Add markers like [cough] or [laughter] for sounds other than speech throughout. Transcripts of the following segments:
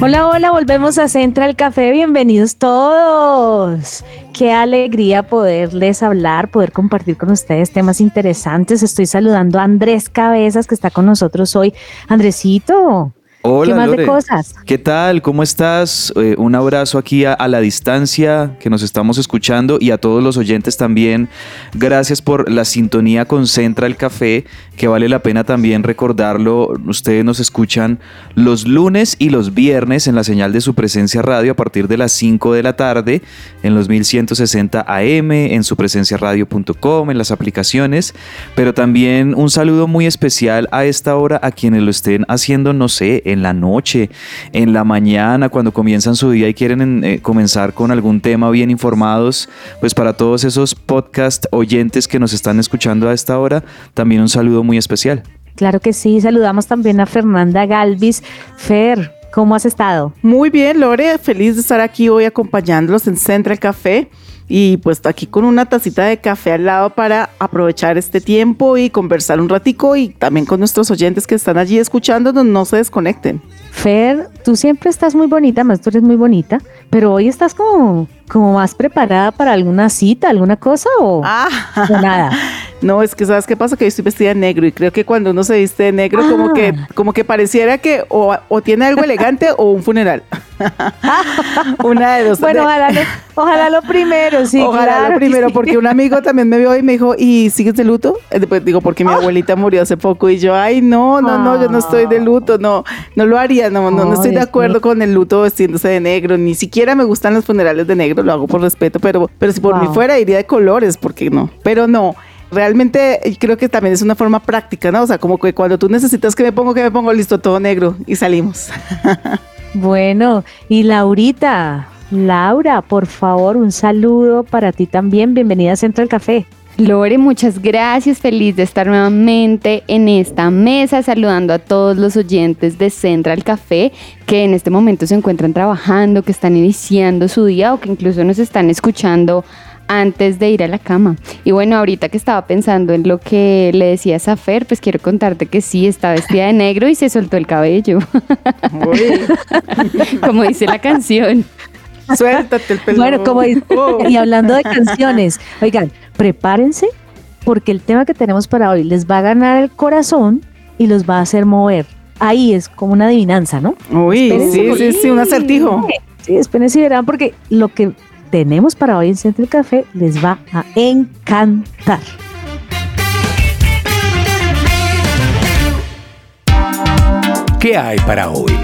Hola, hola, volvemos a Central Café, bienvenidos todos. Qué alegría poderles hablar, poder compartir con ustedes temas interesantes. Estoy saludando a Andrés Cabezas que está con nosotros hoy. Andresito, Hola, ¿qué más Lore. de cosas? ¿Qué tal? ¿Cómo estás? Eh, un abrazo aquí a, a la distancia que nos estamos escuchando y a todos los oyentes también. Gracias por la sintonía con Central Café, que vale la pena también recordarlo. Ustedes nos escuchan los lunes y los viernes en la señal de su presencia radio a partir de las 5 de la tarde en los 1160 AM, en supresenciaradio.com, en las aplicaciones. Pero también un saludo muy especial a esta hora a quienes lo estén haciendo, no sé, en la noche, en la mañana, cuando comienzan su día y quieren eh, comenzar con algún tema bien informados. Pues para todos esos podcast oyentes que nos están escuchando a esta hora, también un saludo muy especial. Claro que sí, saludamos también a Fernanda Galvis. Fer, ¿cómo has estado? Muy bien, Lore, feliz de estar aquí hoy acompañándolos en Central Café y pues aquí con una tacita de café al lado para aprovechar este tiempo y conversar un ratico y también con nuestros oyentes que están allí escuchándonos, no se desconecten. Fer, tú siempre estás muy bonita, más tú eres muy bonita, pero hoy estás como, como más preparada para alguna cita, alguna cosa o, Ah, o nada. [laughs] no, es que sabes qué pasa, que yo estoy vestida de negro y creo que cuando uno se viste de negro como Ah. que como que pareciera que o, o tiene algo elegante o un funeral. [laughs] [laughs] una de dos. Bueno, ojalá lo, ojalá lo primero, sí. Ojalá claro lo [laughs] que primero, sí. porque un amigo también me vio y me dijo, ¿y sigues de luto? Eh, Después digo, porque mi abuelita murió hace poco y yo, ay, no, no, no, yo no estoy de luto, no, no lo haría, no, no, no estoy de acuerdo con el luto vestiéndose de negro, ni siquiera me gustan los funerales de negro, lo hago por respeto, pero, pero si por mí Wow. fuera iría de colores, porque no, pero no. Realmente eh, creo que también es una forma práctica, ¿no? O sea, como que cuando tú necesitas que me pongo, que me pongo listo todo negro y salimos. [laughs] Bueno, y Laurita, Laura, por favor, un saludo para ti también. Bienvenida a Central Café. Lore, muchas gracias. Feliz de estar nuevamente en esta mesa, saludando a todos los oyentes de Central Café que en este momento se encuentran trabajando, que están iniciando su día o que incluso nos están escuchando antes de ir a la cama. Y bueno, ahorita que estaba pensando en lo que le decías a Fer, pues quiero contarte que sí, está vestida de negro y se soltó el cabello, [laughs] como dice la canción. [laughs] suéltate el pelo. Bueno, como Oh. y hablando de canciones, oigan, prepárense porque el tema que tenemos para hoy les va a ganar el corazón y los va a hacer mover. Ahí es como una adivinanza, ¿no? Uy, Espérense sí, sí, sí, un acertijo. Sí, espérense y verán porque lo que tenemos para hoy en Central Café les va a encantar. ¿Qué hay para hoy?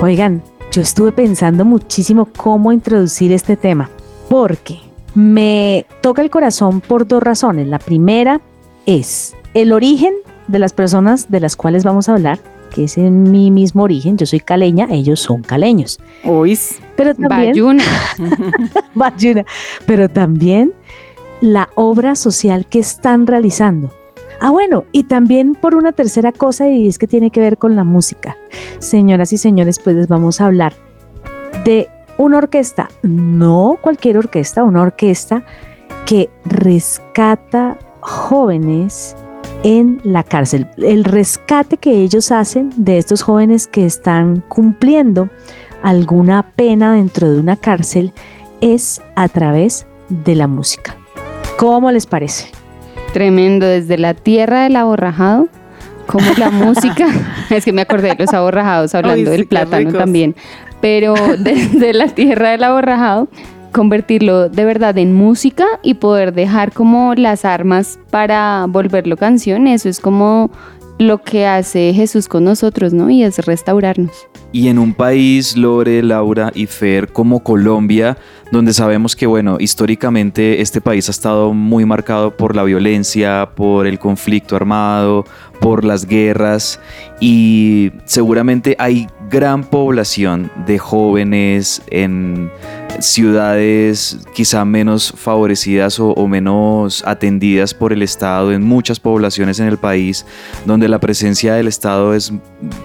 Oigan, yo estuve pensando muchísimo cómo introducir este tema, porque me toca el corazón por dos razones. La primera es el origen de las personas de las cuales vamos a hablar, que es en mi mismo origen. Yo soy caleña, ellos son caleños. Uy, Pero también, Bayuna. Bayuna, [laughs] pero también la obra social que están realizando. Ah, bueno, y también por una tercera cosa, y es que tiene que ver con la música. Señoras y señores, pues les vamos a hablar de una orquesta, no cualquier orquesta, una orquesta que rescata jóvenes en la cárcel. El rescate que ellos hacen de estos jóvenes que están cumpliendo alguna pena dentro de una cárcel es a través de la música. ¿Cómo les parece? Tremendo, desde la tierra del aborrajado, como la [laughs] música, es que me acordé de los aborrajados hablando del plátano también, pero desde la tierra del aborrajado, convertirlo de verdad en música y poder dejar como las armas para volverlo canción, eso es como lo que hace Jesús con nosotros, ¿no? Y es restaurarnos. Y en un país, Lore, Laura y Fer, como Colombia, donde sabemos que, bueno, históricamente este país ha estado muy marcado por la violencia, por el conflicto armado, por las guerras y seguramente hay gran población de jóvenes en ciudades quizá menos favorecidas o, menos atendidas por el Estado, en muchas poblaciones en el país, donde la presencia del Estado es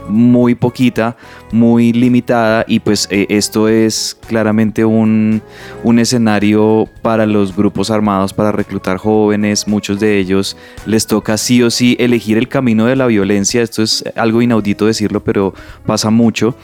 muy poquita, muy limitada y pues eh, esto es claramente un, un escenario para los grupos armados para reclutar jóvenes, muchos de ellos les toca sí o sí elegir el camino de la violencia, esto es algo inaudito decirlo, pero pasa mucho,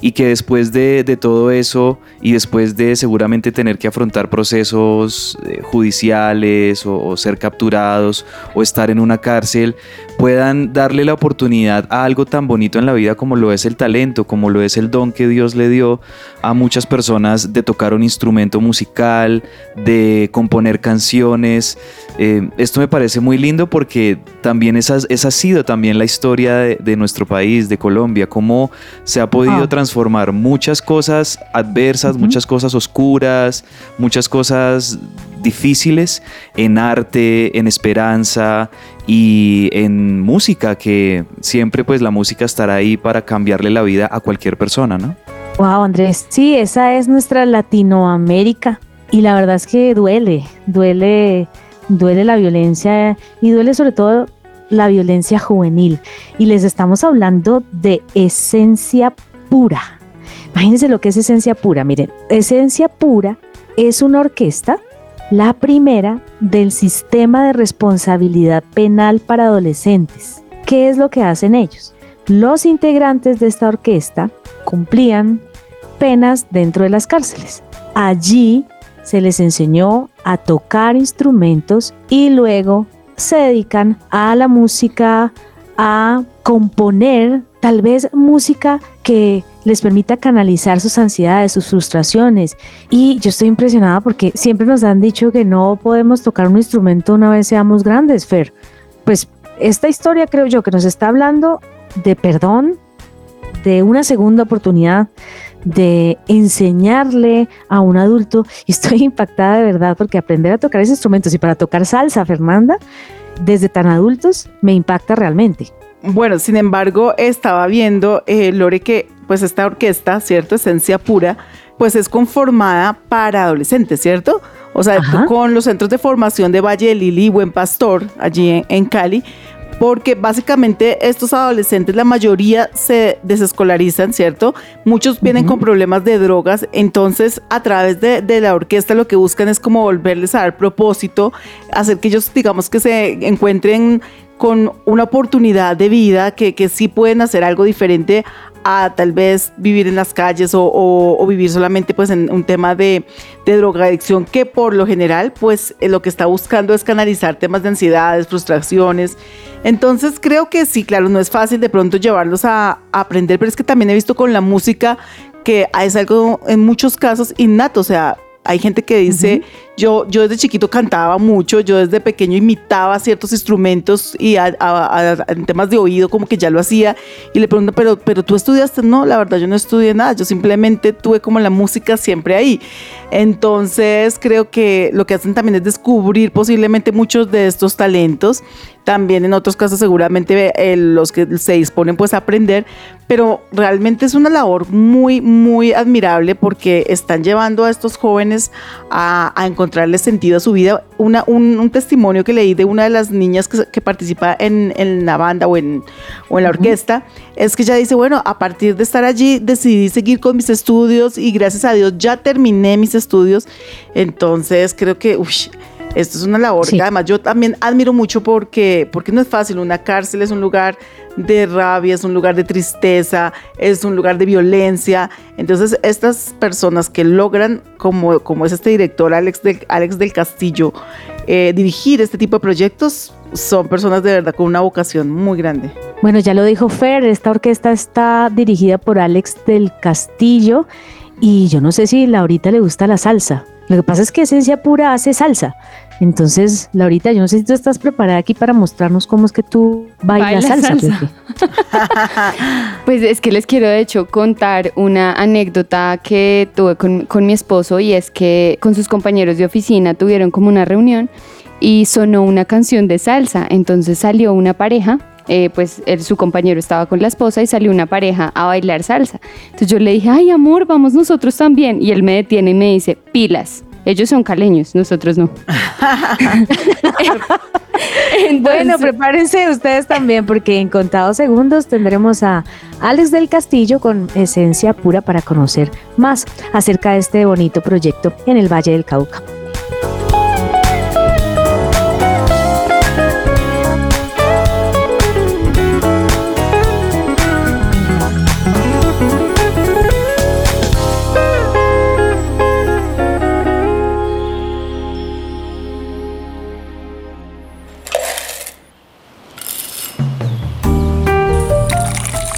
y que después de, de todo eso y después de seguramente tener que afrontar procesos eh, judiciales o, ser capturados o estar en una cárcel, puedan darle la oportunidad a algo tan bonito en la vida como lo es el talento, como lo es el don que Dios le dio a muchas personas de tocar un instrumento musical, de componer canciones. Eh, esto me parece muy lindo porque también esa, esa ha sido también la historia de, nuestro país, de Colombia, cómo se ha podido ah. transformar muchas cosas adversas, muchas cosas oscuras, muchas cosas difíciles en arte, en esperanza y en música, que siempre pues la música estará ahí para cambiarle la vida a cualquier persona, ¿no? Wow, Andrés, sí, esa es nuestra Latinoamérica y la verdad es que duele, duele, duele la violencia y duele sobre todo la violencia juvenil. Y les estamos hablando de esencia pura. Imagínense lo que es esencia pura. Miren, esencia pura es una orquesta la primera del sistema de responsabilidad penal para adolescentes. ¿Qué es lo que hacen ellos? Los integrantes de esta orquesta cumplían penas dentro de las cárceles. Allí se les enseñó a tocar instrumentos y luego se dedican a la música, a componer tal vez música que les permita canalizar sus ansiedades, sus frustraciones. Y yo estoy impresionada porque siempre nos han dicho que no podemos tocar un instrumento una vez seamos grandes, Fer. Pues esta historia creo yo que nos está hablando de perdón, de una segunda oportunidad, de enseñarle a un adulto. [laughs] Y estoy impactada de verdad porque aprender a tocar ese instrumento, y para tocar salsa, Fernanda, desde tan adultos, me impacta realmente. Bueno, sin embargo, estaba viendo, eh, Lore, que pues esta orquesta, ¿cierto? Esencia pura, pues es conformada para adolescentes, ¿cierto? O sea, con los centros de formación de Valle de Lili y Buen Pastor, allí en, Cali, porque básicamente estos adolescentes, la mayoría se desescolarizan, ¿cierto? Muchos vienen con problemas de drogas, entonces a través de, la orquesta lo que buscan es como volverles a dar propósito, hacer que ellos, digamos, que se encuentren con una oportunidad de vida, que, que sí pueden hacer algo diferente a tal vez vivir en las calles o, vivir solamente pues en un tema de, de, drogadicción que por lo general pues eh, lo que está buscando es canalizar temas de ansiedades, frustraciones. Entonces creo que sí, claro, no es fácil de pronto llevarlos a, a aprender, pero es que también he visto con la música que es algo en muchos casos innato, o sea, hay gente que dice, yo, yo desde chiquito cantaba mucho, yo desde pequeño imitaba ciertos instrumentos y en temas de oído como que ya lo hacía. Y le pregunto, pero, pero tú estudiaste, no, la verdad yo no estudié nada, yo simplemente tuve como la música siempre ahí. Entonces creo que lo que hacen también es descubrir posiblemente muchos de estos talentos también en otros casos seguramente eh, los que se disponen pues a aprender, pero realmente es una labor muy, muy admirable porque están llevando a estos jóvenes a, encontrarle sentido a su vida. Una, un, testimonio que leí de una de las niñas que, participa en, la banda o en, o en la orquesta, es que ella dice, bueno, a partir de estar allí decidí seguir con mis estudios y gracias a Dios ya terminé mis estudios. Entonces creo que... Esto es una labor que además yo también admiro mucho porque, porque no es fácil. Una cárcel es un lugar de rabia, es un lugar de tristeza, es un lugar de violencia. Entonces, estas personas que logran, como, como es este director Alex del, Alex del Castillo, eh, dirigir este tipo de proyectos, son personas de verdad con una vocación muy grande. Bueno, ya lo dijo Fer, esta orquesta está dirigida por Alex del Castillo y yo no sé si a Laurita le gusta la salsa. Lo que pasa es que Esencia Pura hace salsa. Entonces, Laurita, yo no sé si tú estás preparada aquí para mostrarnos cómo es que tú bailas Baila salsa. salsa. [laughs] Pues es que les quiero de hecho contar una anécdota que tuve con, con mi esposo y es que con sus compañeros de oficina tuvieron como una reunión y sonó una canción de salsa. Entonces salió una pareja, eh, pues él- su compañero estaba con la esposa y salió una pareja a bailar salsa. Entonces yo le dije, ay amor, vamos nosotros también. Y él me detiene y me dice, pilas. Ellos son caleños, nosotros no. [laughs] Bueno, prepárense ustedes también porque en contados segundos tendremos a Alex del Castillo con esencia pura para conocer más acerca de este bonito proyecto en el Valle del Cauca.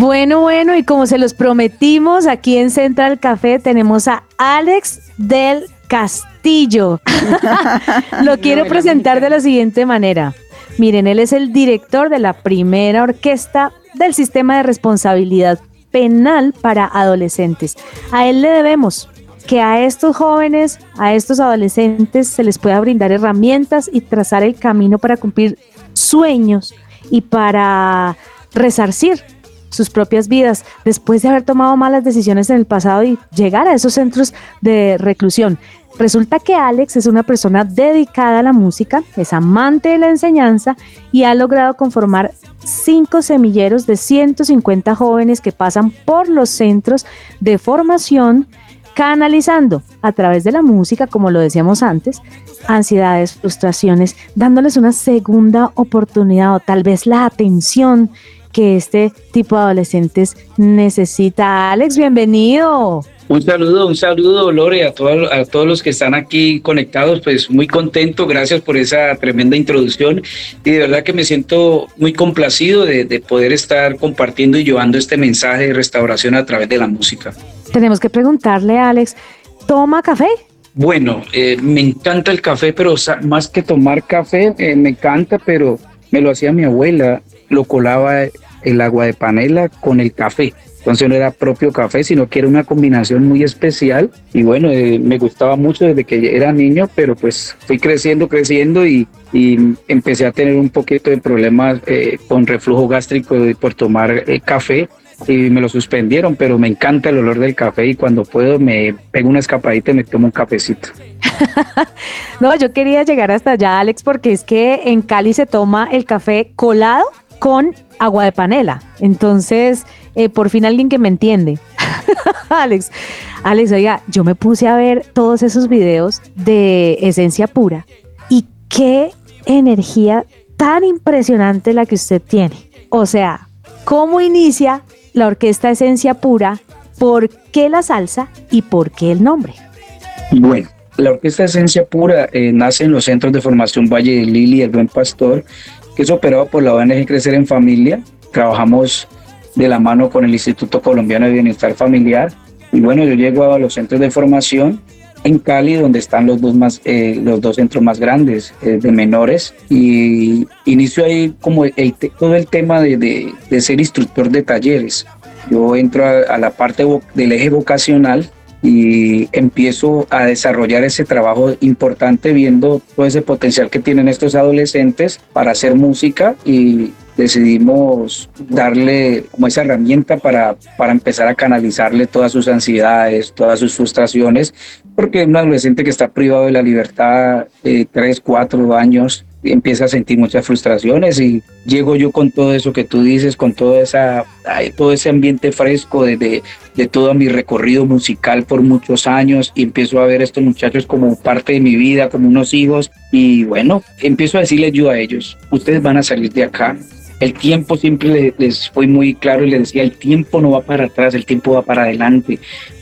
Bueno, bueno, y como se los prometimos, aquí en Central Café tenemos a Alex del Castillo. [laughs] Lo quiero presentar de la siguiente manera. Miren, él es el director de la primera orquesta del sistema de responsabilidad penal para adolescentes. A él le debemos que a estos jóvenes, a estos adolescentes se les pueda brindar herramientas y trazar el camino para cumplir sueños y para resarcir sus propias vidas después de haber tomado malas decisiones en el pasado y llegar a esos centros de reclusión. Resulta que Alex es una persona dedicada a la música, es amante de la enseñanza y ha logrado conformar cinco semilleros de 150 jóvenes que pasan por los centros de formación canalizando a través de la música, como lo decíamos antes, ansiedades, frustraciones, dándoles una segunda oportunidad o tal vez la atención que este tipo de adolescentes necesita. Alex, bienvenido. Un saludo, un saludo, Lore, a todos, a todos los que están aquí conectados, pues muy contento, gracias por esa tremenda introducción y de verdad que me siento muy complacido de, de poder estar compartiendo y llevando este mensaje de restauración a través de la música. Tenemos que preguntarle a Alex, ¿toma café? Bueno, eh, me encanta el café, pero más que tomar café, eh, me encanta, pero me lo hacía mi abuela, lo colaba el agua de panela con el café. Entonces no era propio café, sino que era una combinación muy especial. Y bueno, eh, me gustaba mucho desde que era niño, pero pues fui creciendo, creciendo y, y empecé a tener un poquito de problemas eh, con reflujo gástrico por tomar eh, café y me lo suspendieron, pero me encanta el olor del café y cuando puedo me pego una escapadita y me tomo un cafecito. [laughs] No, yo quería llegar hasta allá, Alex, porque es que en Cali se toma el café colado con agua de panela. Entonces, eh, por fin alguien que me entiende. [laughs] Alex, Alex, oiga, yo me puse a ver todos esos videos de esencia pura y qué energía tan impresionante la que usted tiene. O sea, ¿cómo inicia la orquesta Esencia Pura? ¿Por qué la salsa y por qué el nombre? Bueno, la Orquesta Esencia Pura eh, nace en los centros de formación Valle de Lili, El Buen Pastor, que es operado por la ONG Crecer en Familia. Trabajamos de la mano con el Instituto Colombiano de Bienestar Familiar. Y bueno, yo llego a los centros de formación en Cali, donde están los dos, más, eh, los dos centros más grandes eh, de menores. Y inicio ahí como el todo el tema de, de- de ser instructor de talleres. Yo entro a, a la parte del eje vocacional y empiezo a desarrollar ese trabajo importante viendo todo ese potencial que tienen estos adolescentes para hacer música y decidimos darle como esa herramienta para, para empezar a canalizarle todas sus ansiedades, todas sus frustraciones, porque un adolescente que está privado de la libertad de 3, 4 años empieza a sentir muchas frustraciones y llego yo con todo eso que tú dices, con toda esa, todo ese ambiente fresco de, de, todo mi recorrido musical por muchos años y empiezo a ver a estos muchachos como parte de mi vida, como unos hijos y bueno, empiezo a decirles yo a ellos, ustedes van a salir de acá El tiempo siempre le- les fue muy claro y les decía, el tiempo no va para atrás, el tiempo va para adelante.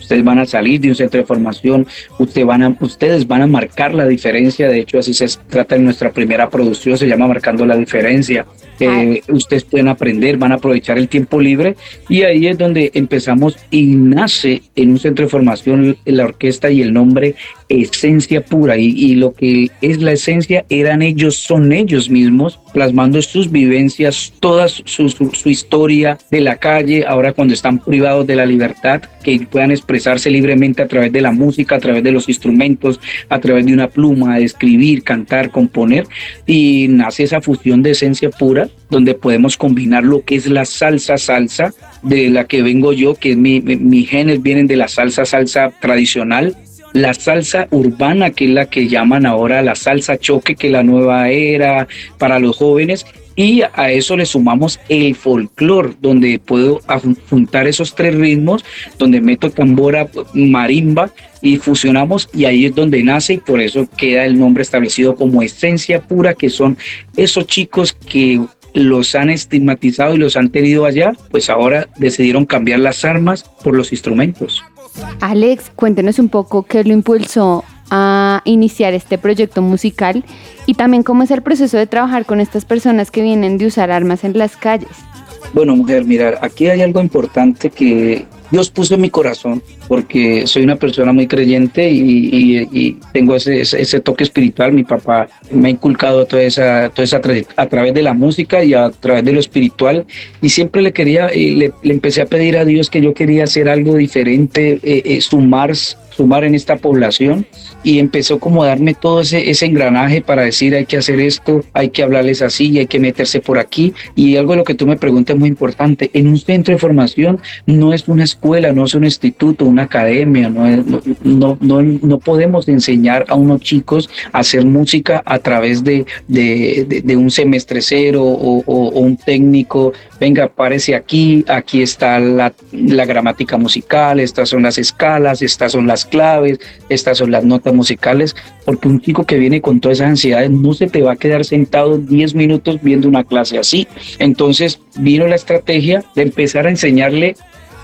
Ustedes van a salir de un centro de formación, ustedes van a, ustedes van a marcar la diferencia. De hecho, así se trata en nuestra primera producción, se llama Marcando la Diferencia. Eh, ustedes pueden aprender, van a aprovechar el tiempo libre y ahí es donde empezamos y nace en un centro de formación la orquesta y el nombre Esencia Pura. Y, lo que es la esencia eran ellos, son ellos mismos, plasmando sus vivencias, toda su, su- historia de la calle, ahora cuando están privados de la libertad, que puedan expresarse libremente a través de la música, a través de los instrumentos, a través de una pluma, escribir, cantar, componer. Y nace esa fusión de esencia pura, donde podemos combinar lo que es la salsa salsa, de la que vengo yo, que mi, mi- mis genes vienen de la salsa salsa tradicional, la salsa urbana, que es la que llaman ahora la salsa choque, que es la nueva era para los jóvenes, y a eso le sumamos el folclore, donde puedo juntar esos tres ritmos, donde meto tambora, marimba y fusionamos y ahí es donde nace y por eso queda el nombre establecido como esencia pura, que son esos chicos que los han estigmatizado y los han tenido allá, pues ahora decidieron cambiar las armas por los instrumentos. Alex, cuéntenos un poco qué lo impulsó a iniciar este proyecto musical y también cómo es el proceso de trabajar con estas personas que vienen de usar armas en las calles. Bueno, mujer, mira, aquí hay algo importante que Dios puso en mi corazón, porque soy una persona muy creyente y, y- y tengo ese, toque espiritual. Mi papá me ha inculcado toda esa, toda esa a través de la música y a través de lo espiritual. Y siempre le quería, eh, le, empecé a pedir a Dios que yo quería hacer algo diferente, eh, eh, sumar en esta población y empezó como darme todo ese, engranaje para decir hay que hacer esto, hay que hablarles así, hay que meterse por aquí. Y algo de lo que tú me preguntas es muy importante. En un centro de formación no es una escuela, no es un instituto, una academia, no, no, no, no, podemos enseñar a unos chicos a hacer música a través de, de, un semestre cero o un técnico. Venga, párese aquí, aquí está la, la gramática musical, estas son las escalas, estas son las claves, estas son las notas musicales, porque un chico que viene con todas esas ansiedades no se te va a quedar sentado 10 minutos viendo una clase así. Entonces vino la estrategia de empezar a enseñarle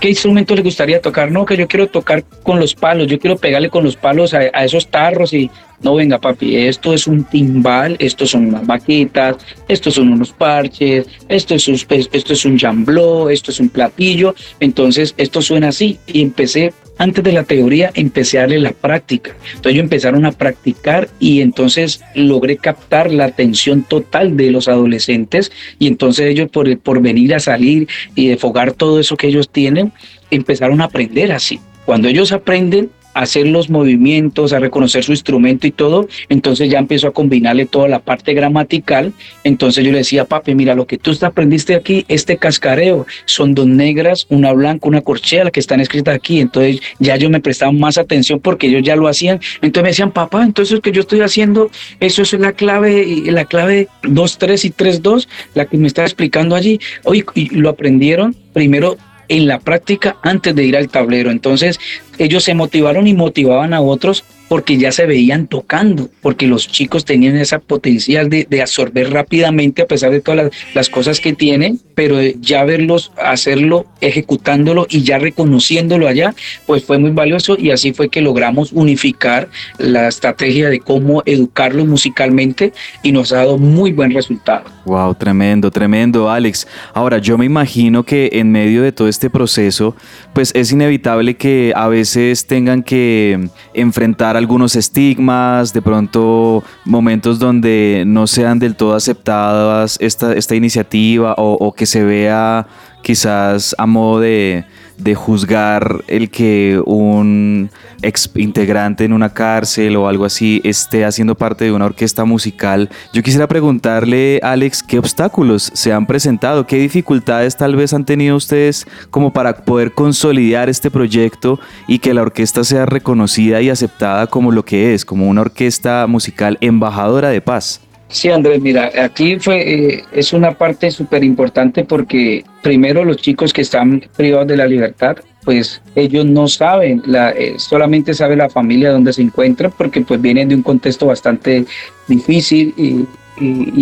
qué instrumento le gustaría tocar. No, que yo quiero tocar con los palos, yo quiero pegarle con los palos a, esos tarros y no venga papi, esto es un timbal, esto son unas baquetas, estos son unos parches, esto es un, esto es un jambló, esto es un platillo, entonces esto suena así y empecé antes de la teoría empecé a darle la práctica. Entonces ellos empezaron a practicar y entonces logré captar la atención total de los adolescentes y entonces ellos por, por venir a salir y desfogar todo eso que ellos tienen, empezaron a aprender así. Cuando ellos aprenden hacer los movimientos, a reconocer su instrumento y todo, entonces ya empezó a combinarle toda la parte gramatical. Entonces yo le decía, papi, mira, lo que tú aprendiste aquí, este cascareo, son dos negras, una blanca, una corchea, la que están escritas aquí. Entonces ya yo me prestaba más atención porque ellos ya lo hacían. Entonces me decían, papá, entonces que yo estoy haciendo, eso es la clave, la clave 2, 3 y 3, 2, la que me está explicando allí. Hoy lo aprendieron primero en la práctica antes de ir al tablero. Entonces ellos se motivaron y motivaban a otros porque ya se veían tocando, porque los chicos tenían esa potencial de, de absorber rápidamente a pesar de todas las, las, cosas que tienen, pero ya verlos hacerlo, ejecutándolo y ya reconociéndolo allá, pues fue muy valioso y así fue que logramos unificar la estrategia de cómo educarlos musicalmente y nos ha dado muy buen resultado. Wow, tremendo, tremendo, Alex. Ahora, yo me imagino que en medio de todo este proceso, pues es inevitable que a veces tengan que enfrentar algunos estigmas, de pronto momentos donde no sean del todo aceptadas esta, esta iniciativa o, o que se vea quizás a modo de, de, juzgar el que un ex integrante en una cárcel o algo así esté haciendo parte de una orquesta musical. Yo quisiera preguntarle, Alex, ¿qué obstáculos se han presentado? ¿Qué dificultades tal vez han tenido ustedes como para poder consolidar este proyecto y que la orquesta sea reconocida y aceptada como lo que es, como una orquesta musical embajadora de paz? Sí, Andrés, mira, aquí fue, eh, es una parte súper importante porque primero los chicos que están privados de la libertad, pues ellos no saben, la, eh, solamente sabe la familia donde se encuentran porque pues vienen de un contexto bastante difícil y,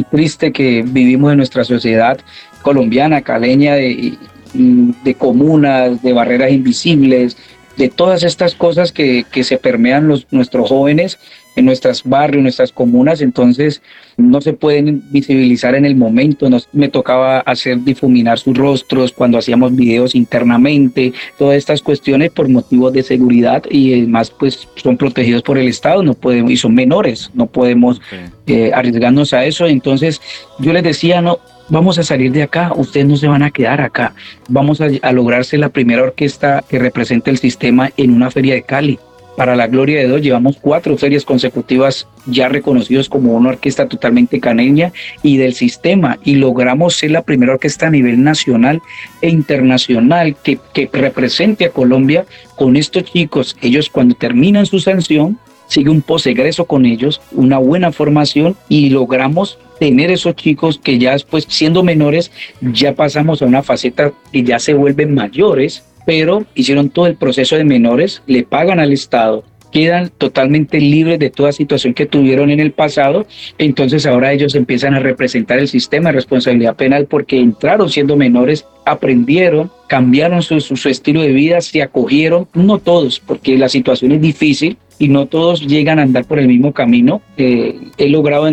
triste que vivimos en nuestra sociedad colombiana, caleña, de, de comunas, de barreras invisibles, de todas estas cosas que, que se permean los, nuestros jóvenes en nuestros barrios, nuestras comunas, entonces no se pueden visibilizar en el momento. Nos, me tocaba hacer difuminar sus rostros cuando hacíamos videos internamente, todas estas cuestiones por motivos de seguridad y además pues son protegidos por el Estado, no podemos, y son menores, no podemos eh, arriesgarnos a eso. Entonces yo les decía, no, vamos a salir de acá, ustedes no se van a quedar acá, vamos a, a lograrse la primera orquesta que represente el sistema en una feria de Cali para la gloria de Dios, llevamos cuatro ferias consecutivas ya reconocidos como una orquesta totalmente caneña y del sistema y logramos ser la primera orquesta a nivel nacional e internacional que, que represente a Colombia con estos chicos. Ellos cuando terminan su sanción, sigue un posegreso con ellos, una buena formación y logramos tener esos chicos que ya después siendo menores ya pasamos a una faceta y ya se vuelven mayores pero hicieron todo el proceso de menores, le pagan al Estado, quedan totalmente libres de toda situación que tuvieron en el pasado, entonces ahora ellos empiezan a representar el sistema de responsabilidad penal porque entraron siendo menores, aprendieron, cambiaron su, su, estilo de vida, se acogieron, no todos, porque la situación es difícil, y no todos llegan a andar por el mismo camino. Eh, he logrado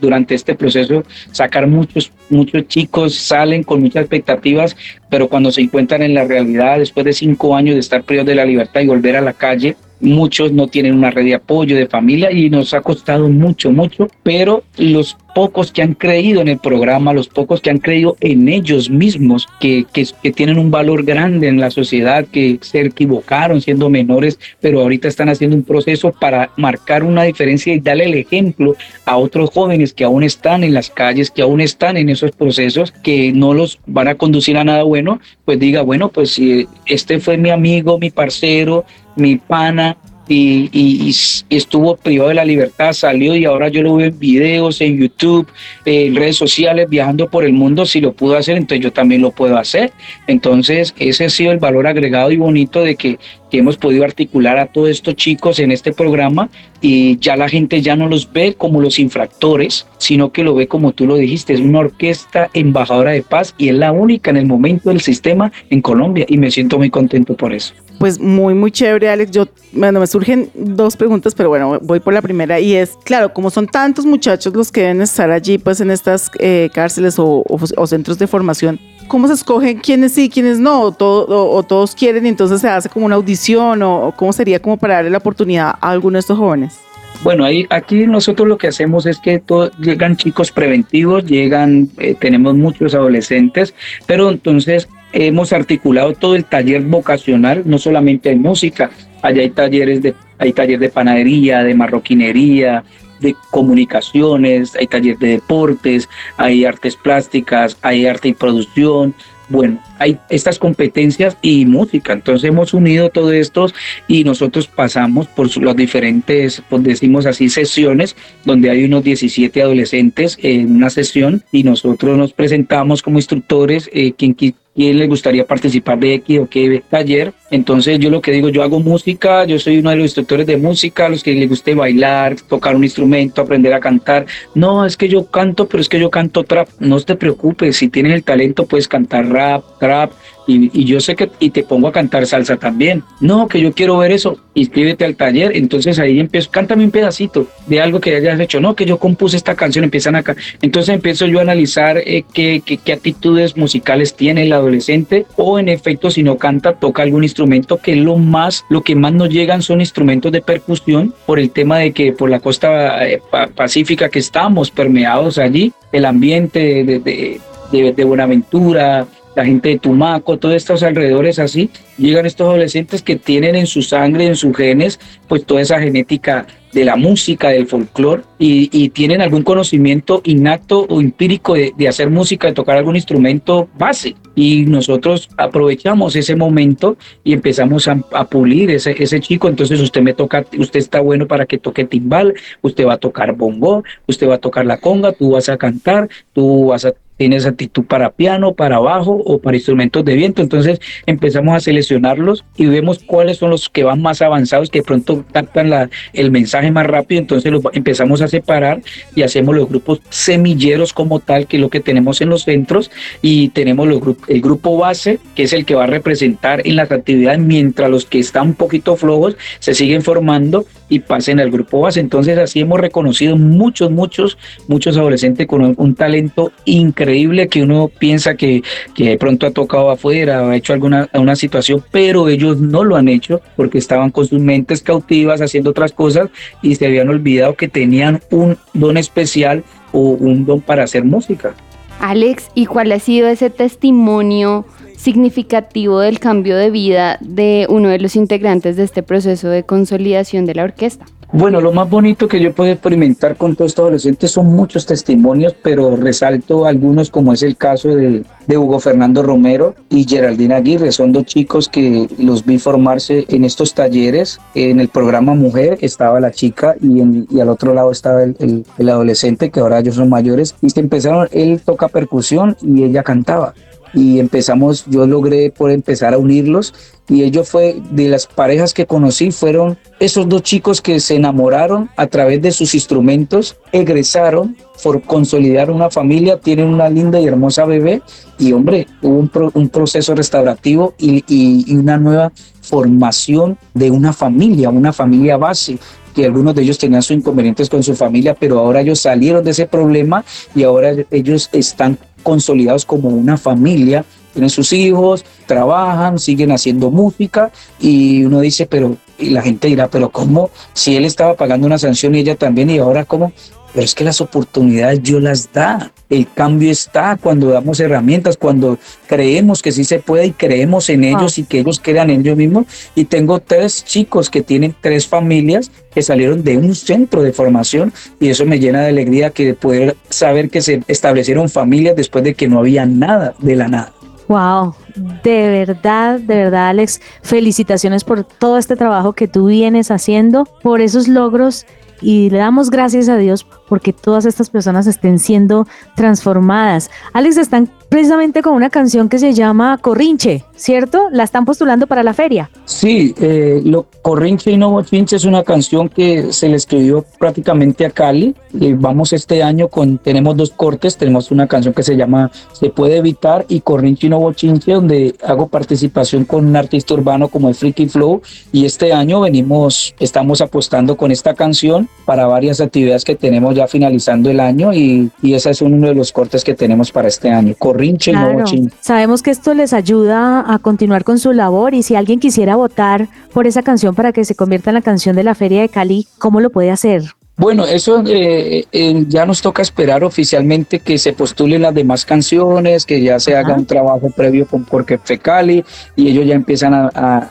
durante este proceso sacar muchos, muchos chicos, salen con muchas expectativas, pero cuando se encuentran en la realidad, después de cinco años de estar privados de la libertad y volver a la calle, muchos no tienen una red de apoyo de familia y nos ha costado mucho, mucho, pero los pocos que han creído en el programa, los pocos que han creído en ellos mismos, que, que, tienen un valor grande en la sociedad, que se equivocaron siendo menores, pero ahorita están haciendo un proceso para marcar una diferencia y darle el ejemplo a otros jóvenes que aún están en las calles, que aún están en esos procesos, que no los van a conducir a nada bueno, pues diga, bueno, pues si este fue mi amigo, mi parcero, mi pana, y, estuvo privado de la libertad, salió y ahora yo lo veo en videos, en YouTube, en redes sociales, viajando por el mundo, si lo pudo hacer, entonces yo también lo puedo hacer. Entonces ese ha sido el valor agregado y bonito de que, que hemos podido articular a todos estos chicos en este programa y ya la gente ya no los ve como los infractores, sino que lo ve como tú lo dijiste, es una orquesta embajadora de paz y es la única en el momento del sistema en Colombia y me siento muy contento por eso. Pues muy, muy chévere, Alex. Yo, bueno, me surgen dos preguntas, pero bueno, voy por la primera y es, claro, como son tantos muchachos los que deben estar allí, pues en estas eh, cárceles o, centros de formación, ¿cómo se escogen quiénes sí, quiénes no? ¿O, todo, o todos quieren y entonces se hace como una audición o cómo sería como para darle la oportunidad a alguno de estos jóvenes? Bueno, ahí, aquí nosotros lo que hacemos es que todo, llegan chicos preventivos, llegan, eh, tenemos muchos adolescentes, pero entonces hemos articulado todo el taller vocacional, no solamente de música, allá hay talleres de, hay taller de panadería, de marroquinería, de comunicaciones, hay taller de deportes, hay artes plásticas, hay arte y producción, bueno, hay estas competencias y música. Entonces hemos unido todo esto y nosotros pasamos por las diferentes, pues decimos así, sesiones, donde hay unos 17 adolescentes en una sesión y nosotros nos presentamos como instructores, eh, quien quién le gustaría participar de X o qué taller. Entonces yo lo que digo, yo hago música, yo soy uno de los instructores de música, los que les guste bailar, tocar un instrumento, aprender a cantar. No, es que yo canto, pero es que yo canto trap. No te preocupes, si tienes el talento puedes cantar rap, trap, y, y, yo sé que y te pongo a cantar salsa también. No, que yo quiero ver eso, inscríbete al taller. Entonces ahí empiezo, cántame un pedacito de algo que hayas hecho. No, que yo compuse esta canción, empiezan acá. Entonces empiezo yo a analizar eh, qué, qué, qué, actitudes musicales tiene el adolescente o en efecto si no canta, toca algún instrumento que lo más, lo que más nos llegan son instrumentos de percusión por el tema de que por la costa eh, pacífica que estamos permeados allí, el ambiente de, de, de, de Buenaventura, la gente de Tumaco, todos estos alrededores así, llegan estos adolescentes que tienen en su sangre, en sus genes, pues toda esa genética de la música, del folclore, y, tienen algún conocimiento innato o empírico de, hacer música, de tocar algún instrumento base. Y nosotros aprovechamos ese momento y empezamos a, a pulir ese, ese chico. Entonces usted me toca, usted está bueno para que toque timbal, usted va a tocar bongo, usted va a tocar la conga, tú vas a cantar, tú vas a tienes actitud para piano, para bajo o para instrumentos de viento. Entonces empezamos a seleccionarlos y vemos cuáles son los que van más avanzados, que pronto captan la, el mensaje más rápido. Entonces los empezamos a separar y hacemos los grupos semilleros como tal, que es lo que tenemos en los centros, y tenemos los el grupo base, que es el que va a representar en las actividades, mientras los que están un poquito flojos se siguen formando y pasen al grupo base. Entonces así hemos reconocido muchos, muchos, muchos adolescentes con un, talento increíble que uno piensa que, que de pronto ha tocado afuera o ha hecho alguna una situación, pero ellos no lo han hecho porque estaban con sus mentes cautivas haciendo otras cosas y se habían olvidado que tenían un don especial o un don para hacer música. Alex, ¿y cuál ha sido ese testimonio significativo del cambio de vida de uno de los integrantes de este proceso de consolidación de la orquesta? Bueno, lo más bonito que yo puedo experimentar con todos estos adolescentes son muchos testimonios, pero resalto algunos como es el caso de, Hugo Fernando Romero y Geraldine Aguirre. Son dos chicos que los vi formarse en estos talleres. En el programa Mujer estaba la chica y, al otro lado estaba el, el, el adolescente, que ahora ellos son mayores. Y se empezaron, él toca percusión y ella cantaba y empezamos, yo logré por empezar a unirlos y ellos fue de las parejas que conocí fueron esos dos chicos que se enamoraron a través de sus instrumentos, egresaron por consolidar una familia, tienen una linda y hermosa bebé y hombre, hubo un, pro, un proceso restaurativo y, y una nueva formación de una familia, una familia base que algunos de ellos tenían sus inconvenientes con su familia, pero ahora ellos salieron de ese problema y ahora ellos están consolidados como una familia, tienen sus hijos, trabajan, siguen haciendo música y uno dice, pero y la gente dirá, pero ¿cómo? Si él estaba pagando una sanción y ella también y ahora cómo? Pero es que las oportunidades yo las da. El cambio está cuando damos herramientas, cuando creemos que sí se puede y creemos en ellos ah. y que ellos crean en ellos mismos. Y tengo tres chicos que tienen tres familias que salieron de un centro de formación y eso me llena de alegría que poder saber que se establecieron familias después de que no había nada de la nada. Wow, de verdad, de verdad, Alex, felicitaciones por todo este trabajo que tú vienes haciendo, por esos logros y le damos gracias a Dios porque todas estas personas estén siendo transformadas. Alex, están precisamente con una canción que se llama Corrinche, ¿cierto? La están postulando para la feria. Sí, eh, Corrinche y No Bochinche es una canción que se le escribió prácticamente a Cali. Y vamos este año con, tenemos dos cortes, tenemos una canción que se llama Se puede evitar y Corrinche y No Bochinche, donde hago participación con un artista urbano como el Freaky Flow. Y este año venimos, estamos apostando con esta canción para varias actividades que tenemos ya finalizando el año y, y ese es uno de los cortes que tenemos para este año. Corrinche claro. y no. Sabemos que esto les ayuda a continuar con su labor y si alguien quisiera votar por esa canción para que se convierta en la canción de la Feria de Cali, ¿cómo lo puede hacer? Bueno, eso eh, eh, ya nos toca esperar oficialmente que se postulen las demás canciones, que ya se haga un trabajo previo con Porque Fecali y ellos ya empiezan a, a,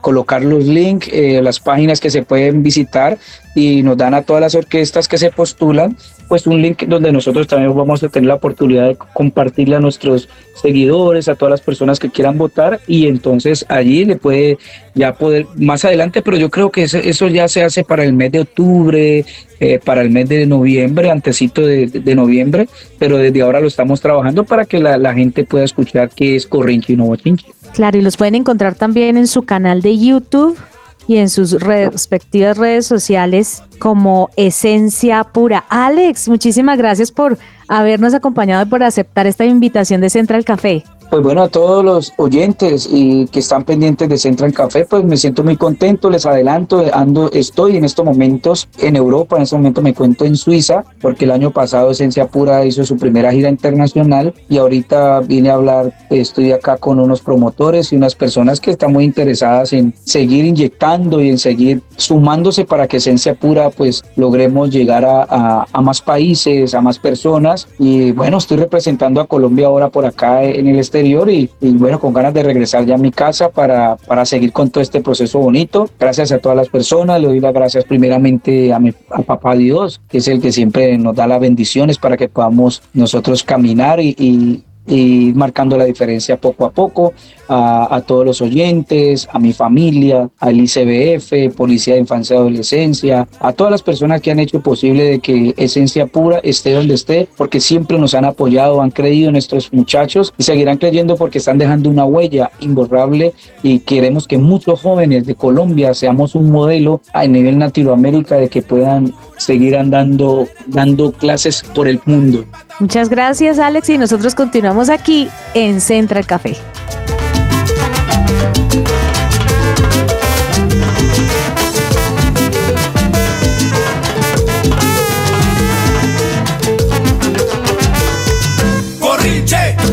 colocar los links, eh, las páginas que se pueden visitar y nos dan a todas las orquestas que se postulan, pues un link donde nosotros también vamos a tener la oportunidad de compartirle a nuestros seguidores, a todas las personas que quieran votar y entonces allí le puede ya poder más adelante, pero yo creo que eso, eso ya se hace para el mes de octubre, eh, para el mes de noviembre, antecito de, noviembre, pero desde ahora lo estamos trabajando para que la, la gente pueda escuchar qué es Corrinche y no Bochinche. Claro, y los pueden encontrar también en su canal de YouTube y en sus respectivas redes sociales como Esencia Pura. Alex, muchísimas gracias por habernos acompañado y por aceptar esta invitación de Central Café. Pues bueno, a todos los oyentes y que están pendientes de Central Café, pues me siento muy contento, les adelanto, ando, estoy en estos momentos en Europa, en este momento me cuento en Suiza, porque el año pasado Esencia Pura hizo su primera gira internacional y ahorita vine a hablar, estoy acá con unos promotores y unas personas que están muy interesadas en seguir inyectando y en seguir sumándose para que Esencia Pura pues logremos llegar a, a, a más países, a más personas. Y bueno, estoy representando a Colombia ahora por acá en el exterior y, y, bueno, con ganas de regresar ya a mi casa para, para seguir con todo este proceso bonito. Gracias a todas las personas, le doy las gracias primeramente a, mi, a papá Dios, que es el que siempre nos da las bendiciones para que podamos nosotros caminar y, y y marcando la diferencia poco a poco a, todos los oyentes, a mi familia, al ICBF, Policía de Infancia y Adolescencia, a todas las personas que han hecho posible de que Esencia Pura esté donde esté, porque siempre nos han apoyado, han creído en nuestros muchachos y seguirán creyendo porque están dejando una huella imborrable y queremos que muchos jóvenes de Colombia seamos un modelo a nivel Latinoamérica de que puedan seguir andando, dando clases por el mundo. Muchas gracias, Alex, y nosotros continuamos aquí en Central Café.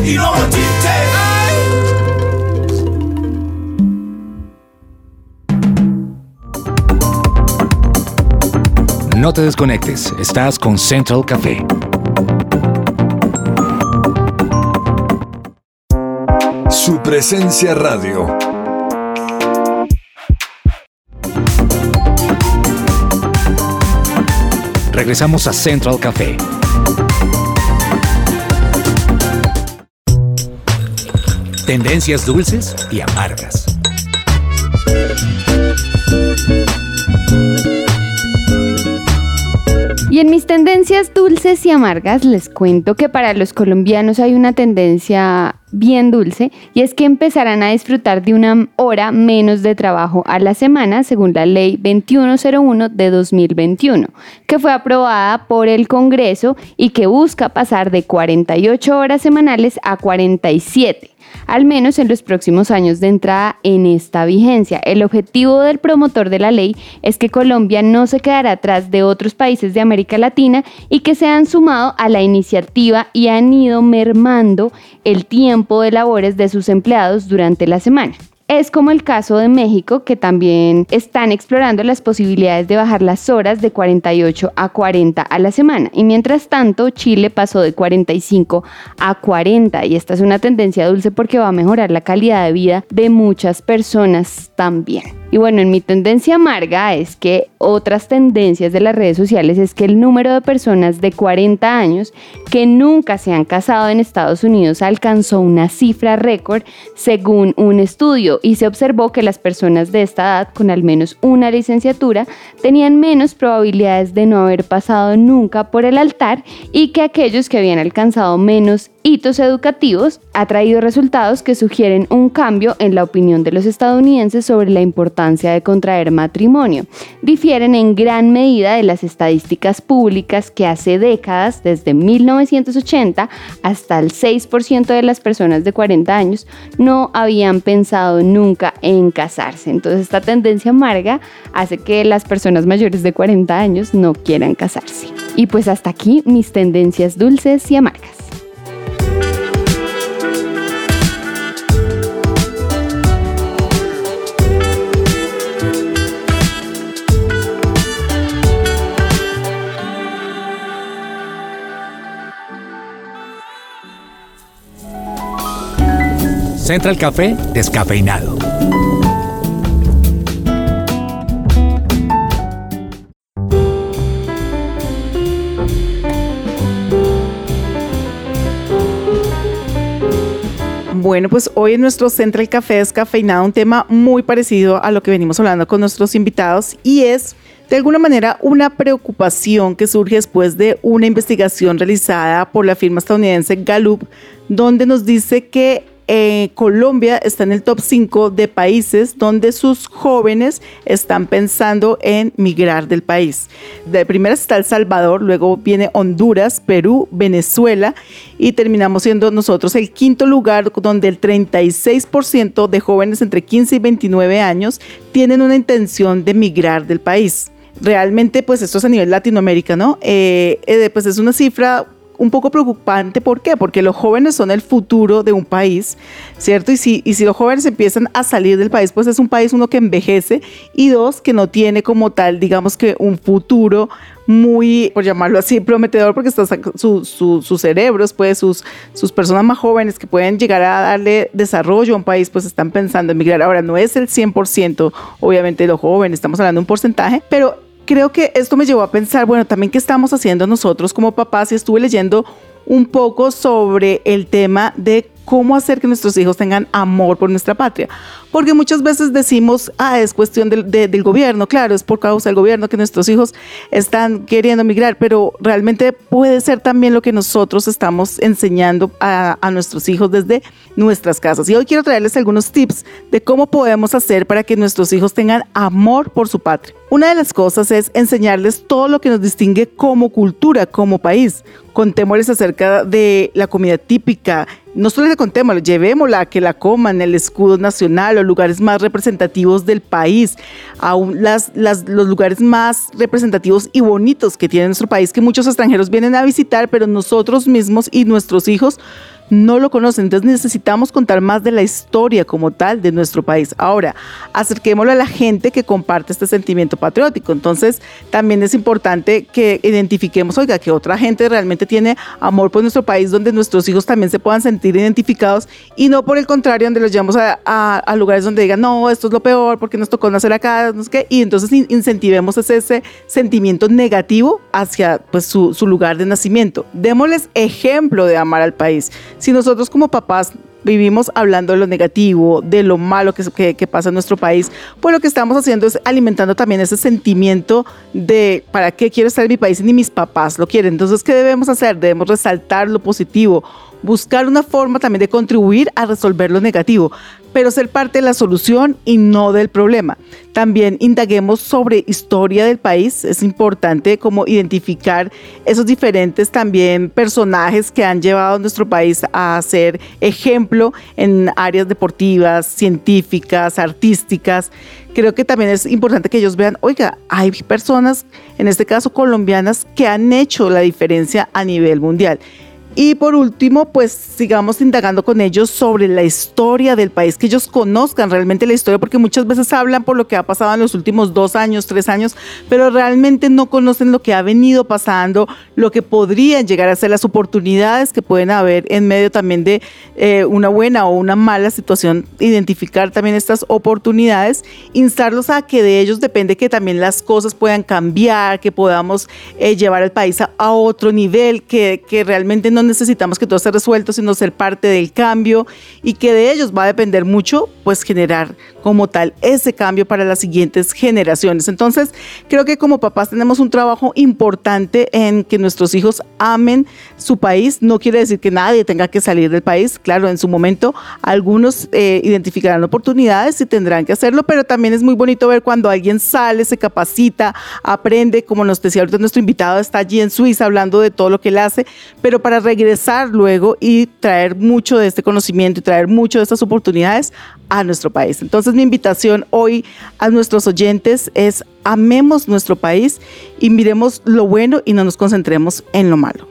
Y no No te desconectes, estás con Central Café. Su presencia radio. Regresamos a Central Café. Tendencias dulces y amargas. Y en mis tendencias dulces y amargas les cuento que para los colombianos hay una tendencia bien dulce y es que empezarán a disfrutar de una hora menos de trabajo a la semana según la ley 2101 de 2021, que fue aprobada por el Congreso y que busca pasar de 48 horas semanales a 47 al menos en los próximos años de entrada en esta vigencia. El objetivo del promotor de la ley es que Colombia no se quedará atrás de otros países de América Latina y que se han sumado a la iniciativa y han ido mermando el tiempo de labores de sus empleados durante la semana. Es como el caso de México, que también están explorando las posibilidades de bajar las horas de 48 a 40 a la semana. Y mientras tanto, Chile pasó de 45 a 40. Y esta es una tendencia dulce porque va a mejorar la calidad de vida de muchas personas también. Y bueno, en mi tendencia amarga es que otras tendencias de las redes sociales es que el número de personas de 40 años que nunca se han casado en Estados Unidos alcanzó una cifra récord según un estudio y se observó que las personas de esta edad con al menos una licenciatura tenían menos probabilidades de no haber pasado nunca por el altar y que aquellos que habían alcanzado menos hitos educativos ha traído resultados que sugieren un cambio en la opinión de los estadounidenses sobre la importancia de contraer matrimonio. Difieren en gran medida de las estadísticas públicas que hace décadas, desde 1980 hasta el 6% de las personas de 40 años, no habían pensado nunca en casarse. Entonces esta tendencia amarga hace que las personas mayores de 40 años no quieran casarse. Y pues hasta aquí mis tendencias dulces y amargas. Central Café descafeinado. Bueno, pues hoy en nuestro Central Café descafeinado un tema muy parecido a lo que venimos hablando con nuestros invitados y es de alguna manera una preocupación que surge después de una investigación realizada por la firma estadounidense Gallup, donde nos dice que eh, Colombia está en el top 5 de países donde sus jóvenes están pensando en migrar del país. De primera está El Salvador, luego viene Honduras, Perú, Venezuela y terminamos siendo nosotros el quinto lugar donde el 36% de jóvenes entre 15 y 29 años tienen una intención de migrar del país. Realmente, pues esto es a nivel Latinoamérica, ¿no? Eh, eh, pues es una cifra un poco preocupante. ¿Por qué? Porque los jóvenes son el futuro de un país, ¿cierto? Y si, y si los jóvenes empiezan a salir del país, pues es un país, uno, que envejece y dos, que no tiene como tal, digamos que un futuro muy, por llamarlo así, prometedor, porque están su, su, sus cerebros, pues sus, sus personas más jóvenes que pueden llegar a darle desarrollo a un país, pues están pensando en migrar. Ahora, no es el 100%, obviamente, de los jóvenes, estamos hablando de un porcentaje, pero creo que esto me llevó a pensar, bueno, también qué estamos haciendo nosotros como papás. Y estuve leyendo un poco sobre el tema de cómo hacer que nuestros hijos tengan amor por nuestra patria. Porque muchas veces decimos, ah, es cuestión del, de- del gobierno, claro, es por causa del gobierno que nuestros hijos están queriendo migrar, pero realmente puede ser también lo que nosotros estamos enseñando a, a nuestros hijos desde nuestras casas. Y hoy quiero traerles algunos tips de cómo podemos hacer para que nuestros hijos tengan amor por su patria. Una de las cosas es enseñarles todo lo que nos distingue como cultura, como país. Contémosles acerca de la comida típica. No solo le contémoslo, llevémosla que la coman, el escudo nacional, los lugares más representativos del país, aún las- los lugares más representativos y bonitos que tiene nuestro país, que muchos extranjeros vienen a visitar, pero nosotros mismos y nuestros hijos no lo conocen. Entonces necesitamos contar más de la historia como tal de nuestro país. Ahora, acerquémoslo a la gente que comparte este sentimiento patriótico. Entonces, también es importante que identifiquemos, oiga, que otra gente realmente tiene amor por nuestro país, donde nuestros hijos también se puedan sentir identificados y no por el contrario, donde los llevamos a, lugares donde digan, no, esto es lo peor, porque nos tocó nacer acá, no sé qué. Y entonces in- incentivemos ese, ese sentimiento negativo hacia pues, su, su lugar de nacimiento. Démosles ejemplo de amar al país. Si nosotros como papás vivimos hablando de lo negativo, de lo malo que, pasa en nuestro país, pues lo que estamos haciendo es alimentando también ese sentimiento de para qué quiero estar en mi país y ni mis papás lo quieren. Entonces, ¿qué debemos hacer? Debemos resaltar lo positivo, buscar una forma también de contribuir a resolver lo negativo, pero ser parte de la solución y no del problema. También indaguemos sobre historia del país. Es importante como identificar esos diferentes también personajes que han llevado a nuestro país a ser ejemplo en áreas deportivas, científicas, artísticas. Creo que también es importante que ellos vean, oiga, hay personas, en este caso colombianas, que han hecho la diferencia a nivel mundial. Y por último, pues sigamos indagando con ellos sobre la historia del país, que ellos conozcan realmente la historia, porque muchas veces hablan por lo que ha pasado en los últimos dos años, tres años, pero realmente no conocen lo que ha venido pasando, lo que podrían llegar a ser las oportunidades que pueden haber en medio también de eh, una buena o una mala situación, identificar también estas oportunidades, instarlos a que de ellos depende que también las cosas puedan cambiar, que podamos eh, llevar al país a, a otro nivel, que, que realmente no necesitamos que todo esté resuelto, sino ser parte del cambio y que de ellos va a depender mucho, pues generar como tal ese cambio para las siguientes generaciones. Entonces, creo que como papás tenemos un trabajo importante en que nuestros hijos amen su país. No quiere decir que nadie tenga que salir del país. Claro, en su momento algunos eh, identificarán oportunidades y tendrán que hacerlo, pero también es muy bonito ver cuando alguien sale, se capacita, aprende, como nos decía ahorita nuestro invitado, está allí en Suiza hablando de todo lo que él hace, pero para regresar luego y traer mucho de este conocimiento y traer mucho de estas oportunidades a nuestro país. Entonces mi invitación hoy a nuestros oyentes es amemos nuestro país y miremos lo bueno y no nos concentremos en lo malo.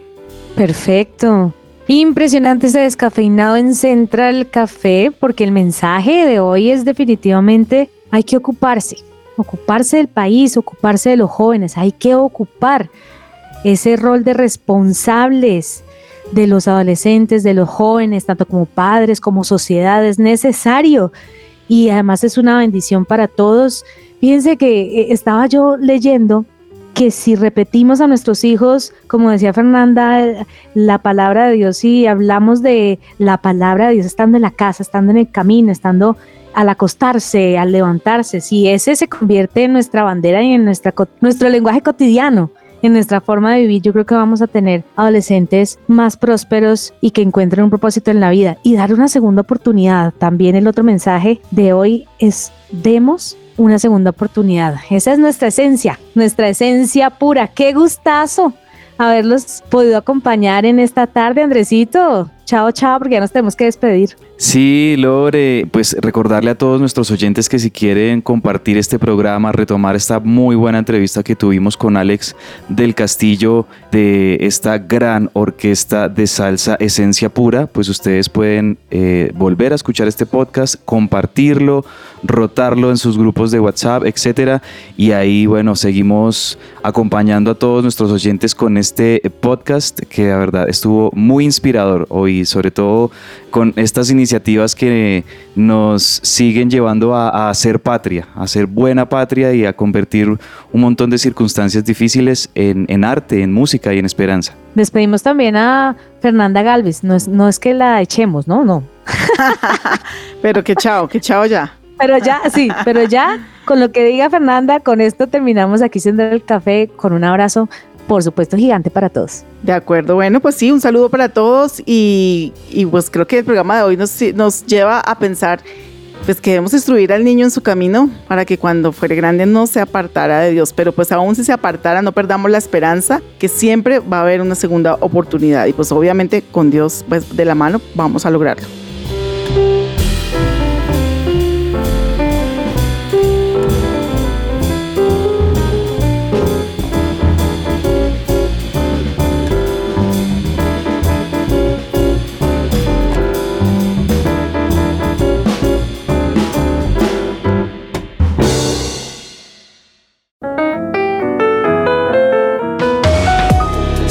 Perfecto. Impresionante ese descafeinado en Central Café, porque el mensaje de hoy es definitivamente hay que ocuparse, ocuparse del país, ocuparse de los jóvenes, hay que ocupar ese rol de responsables de los adolescentes, de los jóvenes, tanto como padres, como sociedad, es necesario y además es una bendición para todos. Fíjense que eh, estaba yo leyendo que si repetimos a nuestros hijos, como decía Fernanda, la palabra de Dios y hablamos de la palabra de Dios estando en la casa, estando en el camino, estando al acostarse, al levantarse, si ese se convierte en nuestra bandera y en nuestra, nuestro lenguaje cotidiano, en nuestra forma de vivir, yo creo que vamos a tener adolescentes más prósperos y que encuentren un propósito en la vida y dar una segunda oportunidad. También el otro mensaje de hoy es demos una segunda oportunidad. Esa es nuestra esencia, nuestra esencia pura. Qué gustazo haberlos podido acompañar en esta tarde, Andresito. Chao, chao, porque ya nos tenemos que despedir. Sí, Lore, pues recordarle a todos nuestros oyentes que si quieren compartir este programa, retomar esta muy buena entrevista que tuvimos con Alex del Castillo de esta gran orquesta de salsa Esencia Pura, pues ustedes pueden eh, volver a escuchar este podcast, compartirlo, rotarlo en sus grupos de WhatsApp, etcétera, y ahí, bueno, seguimos acompañando a todos nuestros oyentes con este podcast que la verdad estuvo muy inspirador hoy, sobre todo con estas iniciativas iniciativas que nos siguen llevando a, a hacer patria, a ser buena patria y a convertir un montón de circunstancias difíciles en, en arte, en música y en esperanza. Despedimos también a Fernanda Galvez. No es, no es que la echemos, no, no. [laughs] [laughs] Pero que chao, que chao ya. Pero ya, sí, pero ya, con lo que diga Fernanda, con esto terminamos aquí siendo el café con un abrazo, por supuesto, gigante para todos. De acuerdo, bueno, pues sí, un saludo para todos y, pues creo que el programa de hoy nos, nos lleva a pensar pues que debemos instruir al niño en su camino para que cuando fuere grande no se apartara de Dios, pero pues aún si se apartara no perdamos la esperanza que siempre va a haber una segunda oportunidad y pues obviamente con Dios pues de la mano vamos a lograrlo.